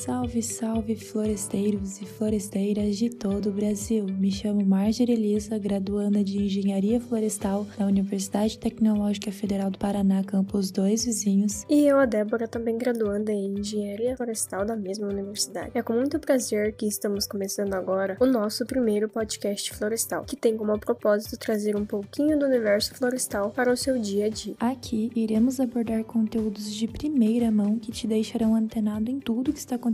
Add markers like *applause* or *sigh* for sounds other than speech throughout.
Salve, salve floresteiros e floresteiras de todo o Brasil. Me chamo Marjorie Elisa, graduanda de Engenharia Florestal da Universidade Tecnológica Federal do Paraná, campus 2 Vizinhos. E eu, a Débora, também graduanda em Engenharia Florestal da mesma universidade. É com muito prazer que estamos começando agora o nosso primeiro podcast florestal, que tem como propósito trazer um pouquinho do universo florestal para o seu dia a dia. Aqui iremos abordar conteúdos de primeira mão que te deixarão antenado em tudo que está acontecendo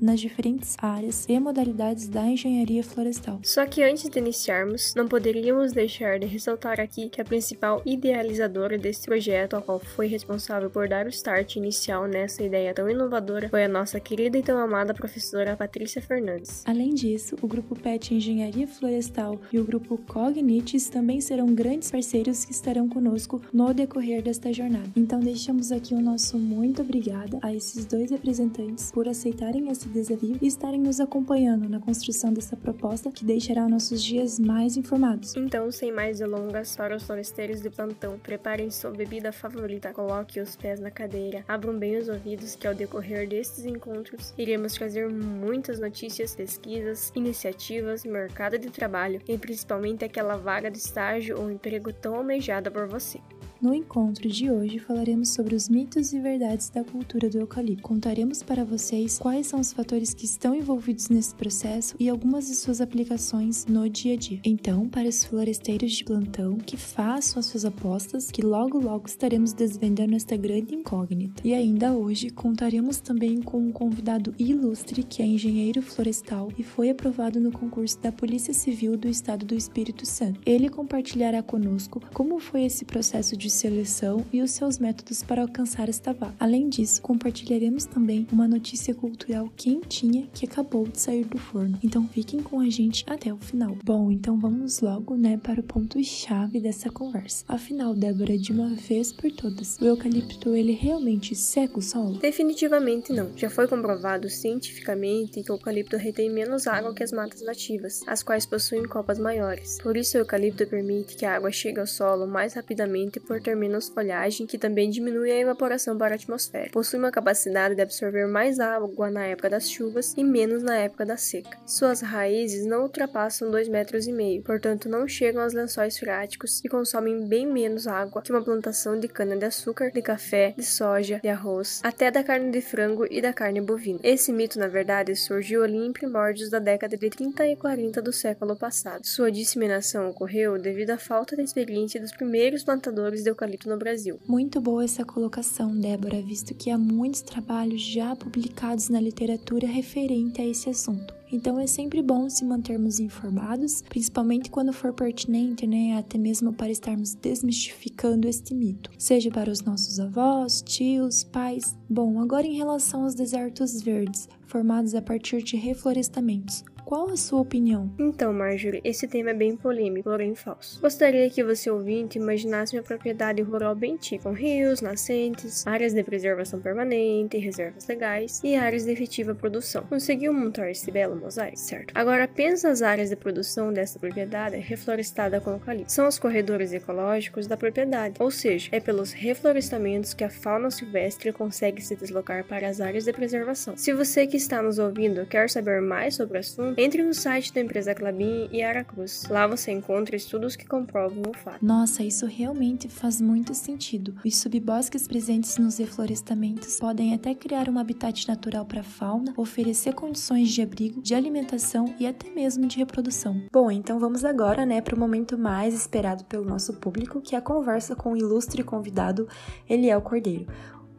nas diferentes áreas e modalidades da engenharia florestal. Só que antes de iniciarmos, não poderíamos deixar de ressaltar aqui que a principal idealizadora desse projeto, a qual foi responsável por dar o start inicial nessa ideia tão inovadora, foi a nossa querida e tão amada professora Patrícia Fernandes. Além disso, o grupo PET Engenharia Florestal e o grupo Cognites também serão grandes parceiros que estarão conosco no decorrer desta jornada. Então deixamos aqui o nosso muito obrigada a esses dois representantes por aceitarem esse desafio e estarem nos acompanhando na construção dessa proposta que deixará nossos dias mais informados. Então, sem mais delongas, para os floresteiros de plantão, preparem sua bebida favorita, coloque os pés na cadeira, abram bem os ouvidos que ao decorrer destes encontros iremos trazer muitas notícias, pesquisas, iniciativas, mercado de trabalho e principalmente aquela vaga de estágio ou emprego tão almejada por você. No encontro de hoje falaremos sobre os mitos e verdades da cultura do eucalipto. Contaremos para vocês quais são os fatores que estão envolvidos nesse processo e algumas de suas aplicações no dia a dia. Então, para os floresteiros de plantão que façam as suas apostas, que logo logo estaremos desvendando esta grande incógnita. E ainda hoje contaremos também com um convidado ilustre que é engenheiro florestal e foi aprovado no concurso da Polícia Civil do Estado do Espírito Santo. Ele compartilhará conosco como foi esse processo de seleção e os seus métodos para alcançar esta vaga. Além disso, compartilharemos também uma notícia cultural quentinha que acabou de sair do forno. Então fiquem com a gente até o final. Bom, então vamos logo, né, para o ponto chave dessa conversa. Afinal, Débora, de uma vez por todas, o eucalipto ele realmente seca o solo? Definitivamente não. Já foi comprovado cientificamente que o eucalipto retém menos água que as matas nativas, as quais possuem copas maiores. Por isso, o eucalipto permite que a água chegue ao solo mais rapidamente por ter menos folhagem, que também diminui a evaporação para a atmosfera. Possui uma capacidade de absorver mais água na época das chuvas e menos na época da seca. Suas raízes não ultrapassam 2,5 metros, e meio, portanto não chegam aos lençóis freáticos e consomem bem menos água que uma plantação de cana-de-açúcar, de café, de soja, de arroz, até da carne de frango e da carne bovina. Esse mito, na verdade, surgiu ali em primórdios da década de 30 e 40 do século passado. Sua disseminação ocorreu devido à falta de experiência dos primeiros plantadores de eucalipto no Brasil. Muito boa essa colocação, Débora, visto que há muitos trabalhos já publicados na literatura referente a esse assunto. Então é sempre bom se mantermos informados, principalmente quando for pertinente, né, até mesmo para estarmos desmistificando este mito, seja para os nossos avós, tios, pais. Bom, agora em relação aos desertos verdes, formados a partir de reflorestamentos, qual a sua opinião? Então, Marjorie, esse tema é bem polêmico, porém falso. Gostaria que você ouvinte imaginasse uma propriedade rural bem típica, com rios, nascentes, áreas de preservação permanente, reservas legais e áreas de efetiva produção. Conseguiu montar esse belo mosaico, certo? Agora pensa as áreas de produção dessa propriedade reflorestada com eucalipto. São os corredores ecológicos da propriedade, ou seja, é pelos reflorestamentos que a fauna silvestre consegue se deslocar para as áreas de preservação. Se você que está nos ouvindo quer saber mais sobre o assunto, entre no site da empresa Clabin e Aracruz. Lá você encontra estudos que comprovam o fato. Nossa, isso realmente faz muito sentido. Os subbosques presentes nos reflorestamentos podem até criar um habitat natural para a fauna, oferecer condições de abrigo, de alimentação e até mesmo de reprodução. Bom, então vamos agora, né, para o momento mais esperado pelo nosso público, que é a conversa com o ilustre convidado Eliel Cordeiro.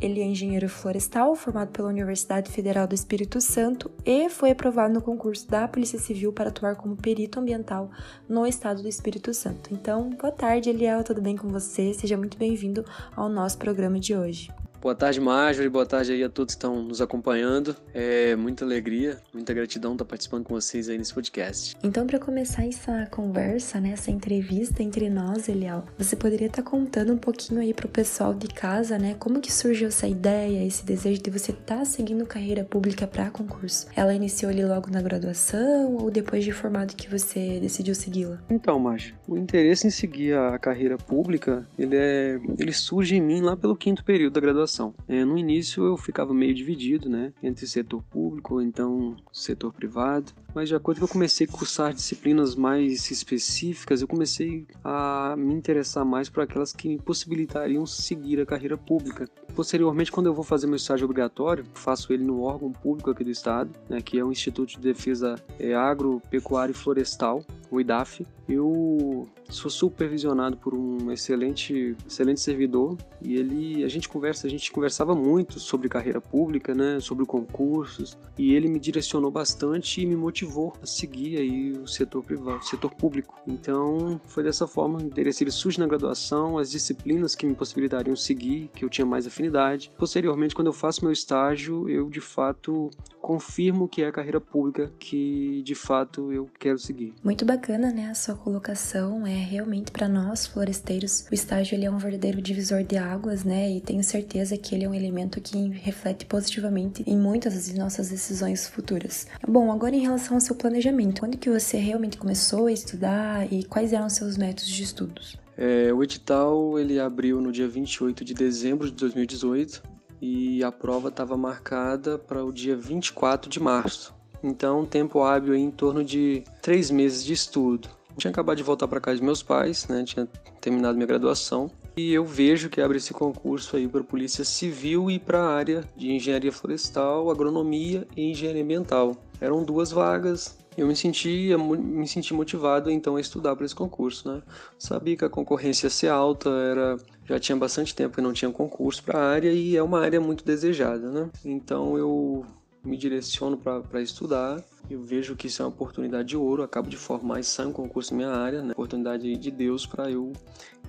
Ele é engenheiro florestal, formado pela Universidade Federal do Espírito Santo e foi aprovado no concurso da Polícia Civil para atuar como perito ambiental no estado do Espírito Santo. Então, boa tarde, Eliel, tudo bem com você? Seja muito bem-vindo ao nosso programa de hoje. Boa tarde, Marjorie. Boa tarde aí a todos que estão nos acompanhando. É muita alegria, muita gratidão estar participando com vocês aí nesse podcast. Então, para começar essa conversa, né, essa entrevista entre nós, Eliel, você poderia estar contando um pouquinho aí pro pessoal de casa, né, como que surgiu essa ideia, esse desejo de você estar tá seguindo carreira pública para concurso? Ela iniciou ali logo na graduação ou depois de formado que você decidiu segui-la? Então, Marjorie, o interesse em seguir a carreira pública, ele é, ele surge em mim lá pelo quinto período da graduação graduação. É, no início eu ficava meio dividido, né, entre setor público ou então setor privado, mas de acordo que eu comecei a cursar disciplinas mais específicas, eu comecei a me interessar mais por aquelas que me possibilitariam seguir a carreira pública. Posteriormente, quando eu vou fazer meu estágio obrigatório, faço ele no órgão público aqui do estado, né, que é o Instituto de Defesa é, Agropecuária e Florestal, o IDAF. Eu sou supervisionado por um excelente, excelente servidor e ele, a gente conversa, a gente conversava muito sobre carreira pública, né, sobre concursos e ele me direcionou bastante e me motivou a seguir aí o setor privado, o setor público. Então foi dessa forma, o interesse ele surge na graduação, as disciplinas que me possibilitariam seguir, que eu tinha mais afinidade. Posteriormente, quando eu faço meu estágio, eu de fato confirmo que é a carreira pública que de fato eu quero seguir. Muito bacana, né, a sua colocação é realmente para nós floresteiros, o estágio ele é um verdadeiro divisor de águas, né? E tenho certeza que ele é um elemento que reflete positivamente em muitas das nossas decisões futuras. Bom, agora em relação ao seu planejamento, quando que você realmente começou a estudar e quais eram seus métodos de estudos? É, o edital ele abriu no dia 28 de dezembro de 2018 e a prova estava marcada para o dia 24 de março. Então, tempo hábil em torno de três meses de estudo. Tinha acabado de voltar para casa de meus pais, né? Tinha terminado minha graduação. E eu vejo que abre esse concurso aí para Polícia Civil e para a área de Engenharia Florestal, Agronomia e Engenharia Ambiental. Eram duas vagas. Eu me sentia me senti motivado então a estudar para esse concurso, né? Sabia que a concorrência ia ser alta, era já tinha bastante tempo que não tinha concurso para a área e é uma área muito desejada, né? Então eu me direciono para estudar. Eu vejo que isso é uma oportunidade de ouro. acabo de formar e saio um concurso na minha área, né? Oportunidade de Deus para eu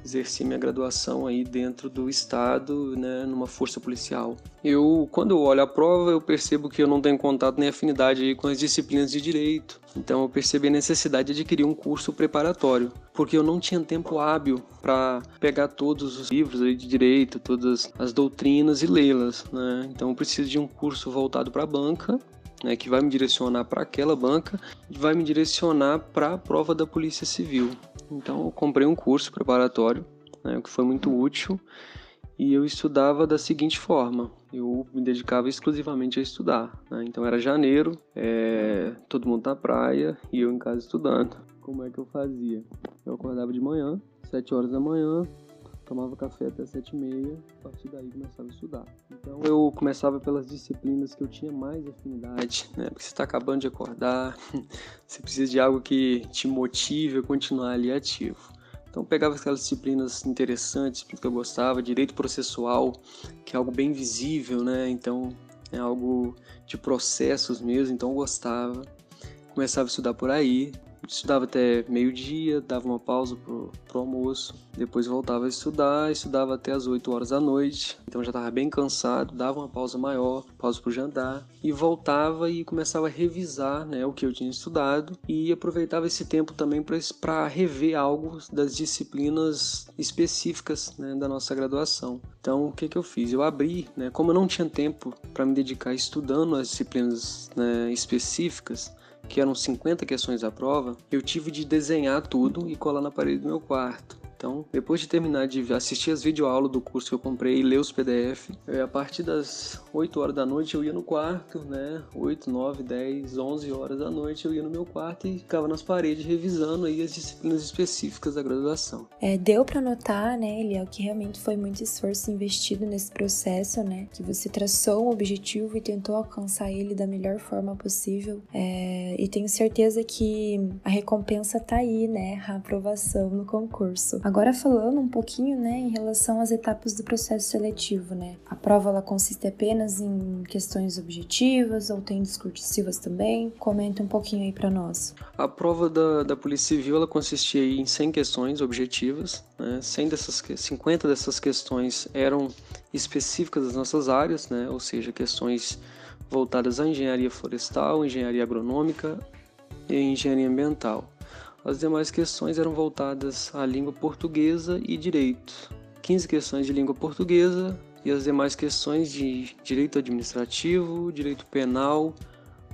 exercer minha graduação aí dentro do estado, né, numa força policial. Eu, quando eu olho a prova, eu percebo que eu não tenho contato nem afinidade aí com as disciplinas de direito. Então eu percebi a necessidade de adquirir um curso preparatório, porque eu não tinha tempo hábil para pegar todos os livros aí de direito, todas as doutrinas e lê-las, né? Então eu preciso de um curso voltado para a banca né, que vai me direcionar para aquela banca e vai me direcionar para a prova da Polícia Civil. Então eu comprei um curso preparatório, né, que foi muito útil, e eu estudava da seguinte forma: eu me dedicava exclusivamente a estudar. Né? Então era janeiro, é, todo mundo na praia e eu em casa estudando. Como é que eu fazia? Eu acordava de manhã, 7 horas da manhã, tomava café até sete e meia, a partir daí começava a estudar. Então eu começava pelas disciplinas que eu tinha mais afinidade, *laughs* né? Porque você está acabando de acordar, *laughs* você precisa de algo que te motive a continuar ali ativo. Então pegava aquelas disciplinas interessantes que eu gostava, direito processual, que é algo bem visível, né? Então é algo de processos mesmo, então eu gostava. Começava a estudar por aí, estudava até meio-dia, dava uma pausa pro, pro almoço, depois voltava a estudar, estudava até as 8 horas da noite, então já estava bem cansado, dava uma pausa maior, pausa pro jantar, e voltava e começava a revisar né, o que eu tinha estudado e aproveitava esse tempo também para rever algo das disciplinas específicas né, da nossa graduação. Então, o que, que eu fiz? Eu abri, né, como eu não tinha tempo para me dedicar estudando as disciplinas né, específicas, que eram 50 questões à prova, eu tive de desenhar tudo e colar na parede do meu quarto. Então, depois de terminar de assistir as videoaulas do curso que eu comprei e ler os PDF, a partir das 8 horas da noite eu ia no quarto, né? 8, 9, 10, 11 horas da noite eu ia no meu quarto e ficava nas paredes revisando aí as disciplinas específicas da graduação. É, deu para notar, né, Eliel, que realmente foi muito esforço investido nesse processo, né? Que você traçou um objetivo e tentou alcançar ele da melhor forma possível. É, e tenho certeza que a recompensa tá aí, né? A aprovação no concurso. Agora falando um pouquinho, né, em relação às etapas do processo seletivo, né? A prova ela consiste apenas em questões objetivas ou tem discursivas também? Comenta um pouquinho aí para nós. A prova da, da Polícia Civil ela consistia em 100 questões objetivas, né? 100 dessas 50 dessas questões eram específicas das nossas áreas, né? Ou seja, questões voltadas à engenharia florestal, engenharia agronômica e engenharia ambiental. As demais questões eram voltadas à língua portuguesa e direito. 15 questões de língua portuguesa e as demais questões de direito administrativo, direito penal,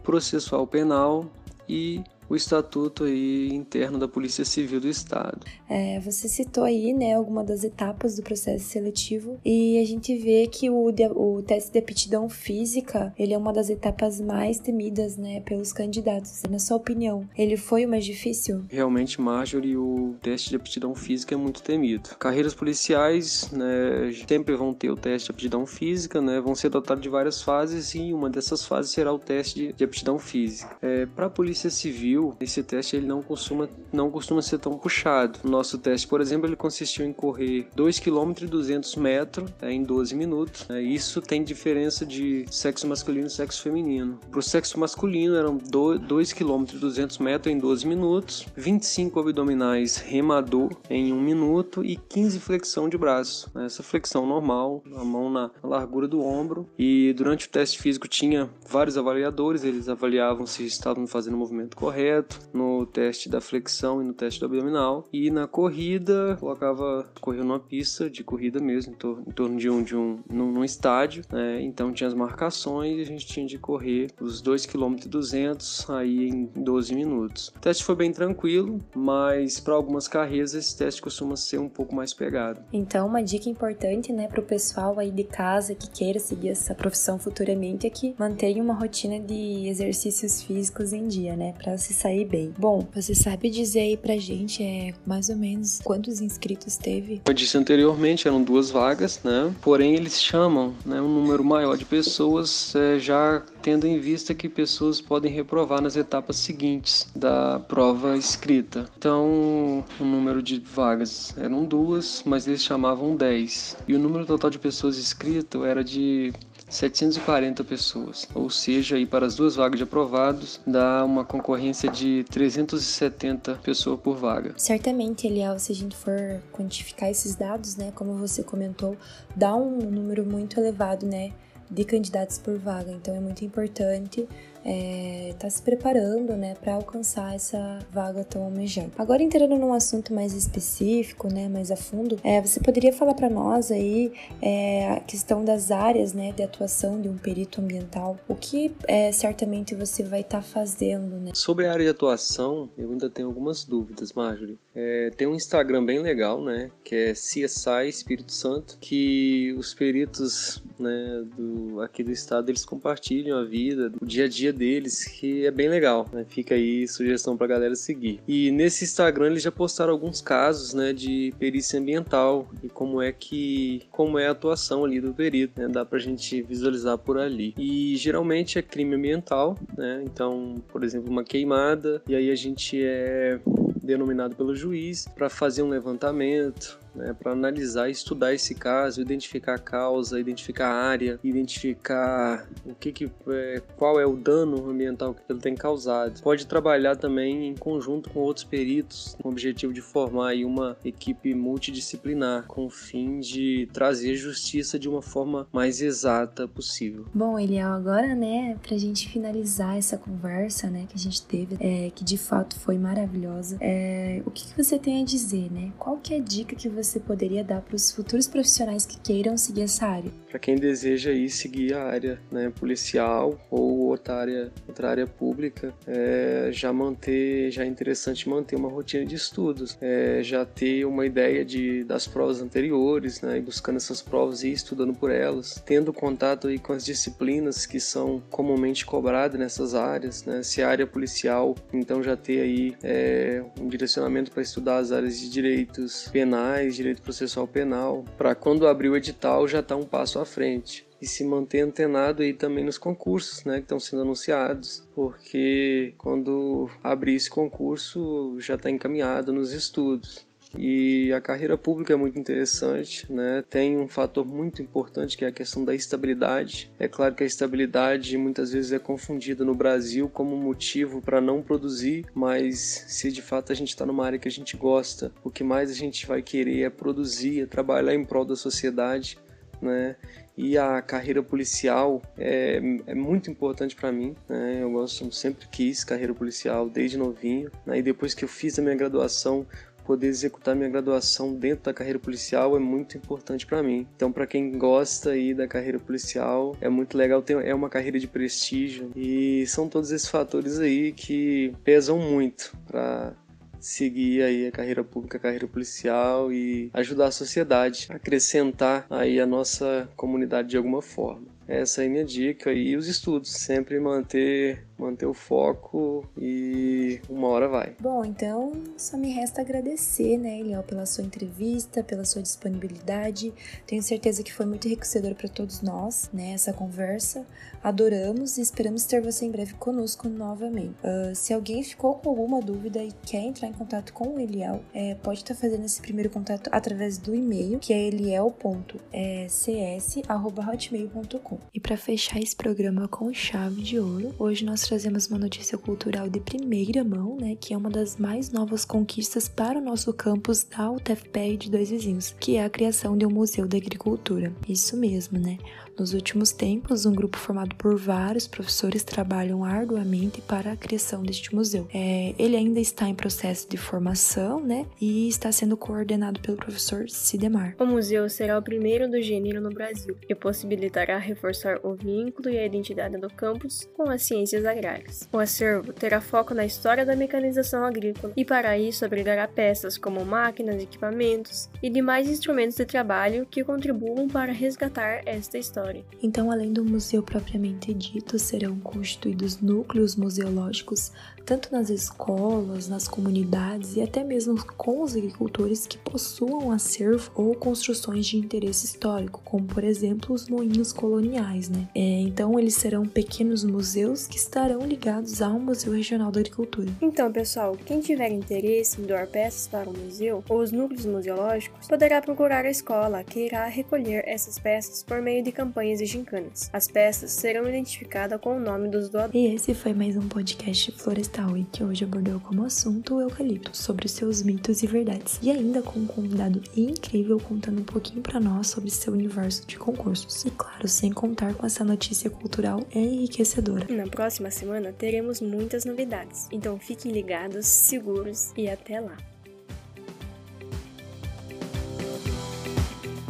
processual penal e o estatuto aí interno da Polícia Civil do Estado. É, você citou aí, né, alguma das etapas do processo seletivo e a gente vê que o, o teste de aptidão física, ele é uma das etapas mais temidas, né, pelos candidatos. Na sua opinião, ele foi o mais difícil? Realmente, Marjorie, o teste de aptidão física é muito temido. Carreiras policiais, né, sempre vão ter o teste de aptidão física, né, vão ser dotados de várias fases e uma dessas fases será o teste de aptidão física. É, Para a Polícia Civil, esse teste ele não costuma, não costuma ser tão puxado. Nosso teste, por exemplo, ele consistiu em correr 2 km e 200 metros é, em 12 minutos. É, isso tem diferença de sexo masculino e sexo feminino. Para o sexo masculino eram 2 km e 200 metros em 12 minutos, 25 abdominais remador em 1 minuto e 15 flexão de braço. Essa flexão normal, a mão na largura do ombro. E durante o teste físico tinha vários avaliadores, eles avaliavam se estavam fazendo o movimento correto, no teste da flexão e no teste do abdominal. E na corrida, colocava, correu numa pista de corrida mesmo, em torno de um, de um num, num estádio, né? Então tinha as marcações e a gente tinha de correr os 2 km e 200 aí em 12 minutos. O teste foi bem tranquilo, mas para algumas carreiras esse teste costuma ser um pouco mais pegado. Então, uma dica importante, né, para o pessoal aí de casa que queira seguir essa profissão futuramente é que mantenha uma rotina de exercícios físicos em dia, né, para se sair bem. Bom, você sabe dizer aí pra gente é mais ou menos quantos inscritos teve? Eu disse anteriormente, eram duas vagas, né? Porém, eles chamam, né, um número maior de pessoas é, já tendo em vista que pessoas podem reprovar nas etapas seguintes da prova escrita. Então, o número de vagas eram duas, mas eles chamavam 10. E o número total de pessoas inscritas era de 740 pessoas, ou seja, aí para as duas vagas de aprovados dá uma concorrência de 370 pessoas por vaga. Certamente, Eliel, se a gente for quantificar esses dados, né, como você comentou, dá um número muito elevado, né, de candidatos por vaga. Então é muito importante é, tá se preparando né, para alcançar essa vaga tão almejada. Agora entrando num assunto mais específico, né, mais a fundo, é, você poderia falar para nós aí é, a questão das áreas né, de atuação de um perito ambiental? O que é, certamente você vai estar tá fazendo? Né? Sobre a área de atuação, eu ainda tenho algumas dúvidas, Marjorie. É, tem um Instagram bem legal, né, que é CSI Espírito Santo, que os peritos né, do, aqui do estado eles compartilham a vida, o dia a dia deles, que é bem legal, né? Fica aí sugestão pra galera seguir. E nesse Instagram eles já postaram alguns casos, né, de perícia ambiental e como é que como é a atuação ali do perito, né? Dá pra gente visualizar por ali. E geralmente é crime ambiental, né? Então, por exemplo, uma queimada e aí a gente é denominado pelo juiz para fazer um levantamento, né, para analisar e estudar esse caso, identificar a causa, identificar a área, identificar o que, que é, qual é o dano ambiental que ele tem causado. Pode trabalhar também em conjunto com outros peritos, com o objetivo de formar aí uma equipe multidisciplinar, com o fim de trazer justiça de uma forma mais exata possível. Bom, Eliel, agora, né, para a gente finalizar essa conversa, né, que a gente teve, é, que de fato foi maravilhosa, é, o que, que você tem a dizer, né? Qual que é a dica que você você poderia dar para os futuros profissionais que queiram seguir essa área? Para quem deseja ir seguir a área né, policial ou outra área, outra área pública, é, já manter, já é interessante manter uma rotina de estudos, é, já ter uma ideia de, das provas anteriores, né, e buscando essas provas e estudando por elas, tendo contato aí com as disciplinas que são comumente cobradas nessas áreas, né, se a área policial, então já ter aí é, um direcionamento para estudar as áreas de direitos penais, direito processual penal, para quando abrir o edital já estar tá um passo à frente e se manter antenado aí também nos concursos, né, que estão sendo anunciados, porque quando abrir esse concurso já está encaminhado nos estudos. E a carreira pública é muito interessante, né? Tem um fator muito importante que é a questão da estabilidade. É claro que a estabilidade muitas vezes é confundida no Brasil como motivo para não produzir, mas se de fato a gente está numa área que a gente gosta, o que mais a gente vai querer é produzir, é trabalhar em prol da sociedade, né? e a carreira policial é, é muito importante para mim. Né? Eu gosto, sempre quis carreira policial desde novinho. Né? E depois que eu fiz a minha graduação, poder executar minha graduação dentro da carreira policial é muito importante para mim. Então, para quem gosta aí da carreira policial, é muito legal, é uma carreira de prestígio e são todos esses fatores aí que pesam muito para seguir aí a carreira pública, a carreira policial e ajudar a sociedade, acrescentar aí a nossa comunidade de alguma forma. Essa é a minha dica e os estudos, sempre manter manter o foco e uma hora vai. Bom, então só me resta agradecer, né, Eliel, pela sua entrevista, pela sua disponibilidade. Tenho certeza que foi muito enriquecedor para todos nós, né, essa conversa. Adoramos e esperamos ter você em breve conosco novamente. Uh, se alguém ficou com alguma dúvida e quer entrar em contato com o Eliel, é, pode estar tá fazendo esse primeiro contato através do e-mail, que é eliel.cs@hotmail.com. E para fechar esse programa com chave de ouro, hoje nós trazemos uma notícia cultural de primeira mão, né, que é uma das mais novas conquistas para o nosso campus da UTFPR de Dois Vizinhos, que é a criação de um Museu da Agricultura. Isso mesmo, né? Nos últimos tempos, um grupo formado por vários professores trabalham arduamente para a criação deste museu. É, ele ainda está em processo de formação, né, e está sendo coordenado pelo professor Sidemar. O museu será o primeiro do gênero no Brasil e possibilitará reforçar o vínculo e a identidade do campus com as ciências agrárias. O acervo terá foco na história da mecanização agrícola e para isso abrigará peças como máquinas, equipamentos e demais instrumentos de trabalho que contribuam para resgatar esta história história. Então, além do museu propriamente dito, serão constituídos núcleos museológicos tanto nas escolas, nas comunidades e até mesmo com os agricultores que possuam acervo ou construções de interesse histórico, como por exemplo os moinhos coloniais, né? É, então eles serão pequenos museus que estarão ligados ao Museu Regional da Agricultura. Então, pessoal, quem tiver interesse em doar peças para o museu ou os núcleos museológicos, poderá procurar a escola que irá recolher essas peças por meio de campanhas e gincanas. As peças serão identificadas com o nome dos doadores. E esse foi mais um podcast Florestal e que hoje abordou como assunto o eucalipto, sobre seus mitos e verdades, e ainda com um convidado incrível contando um pouquinho para nós sobre seu universo de concursos. E claro, sem contar com essa notícia cultural enriquecedora. Na próxima semana teremos muitas novidades, então fiquem ligados, seguros e até lá!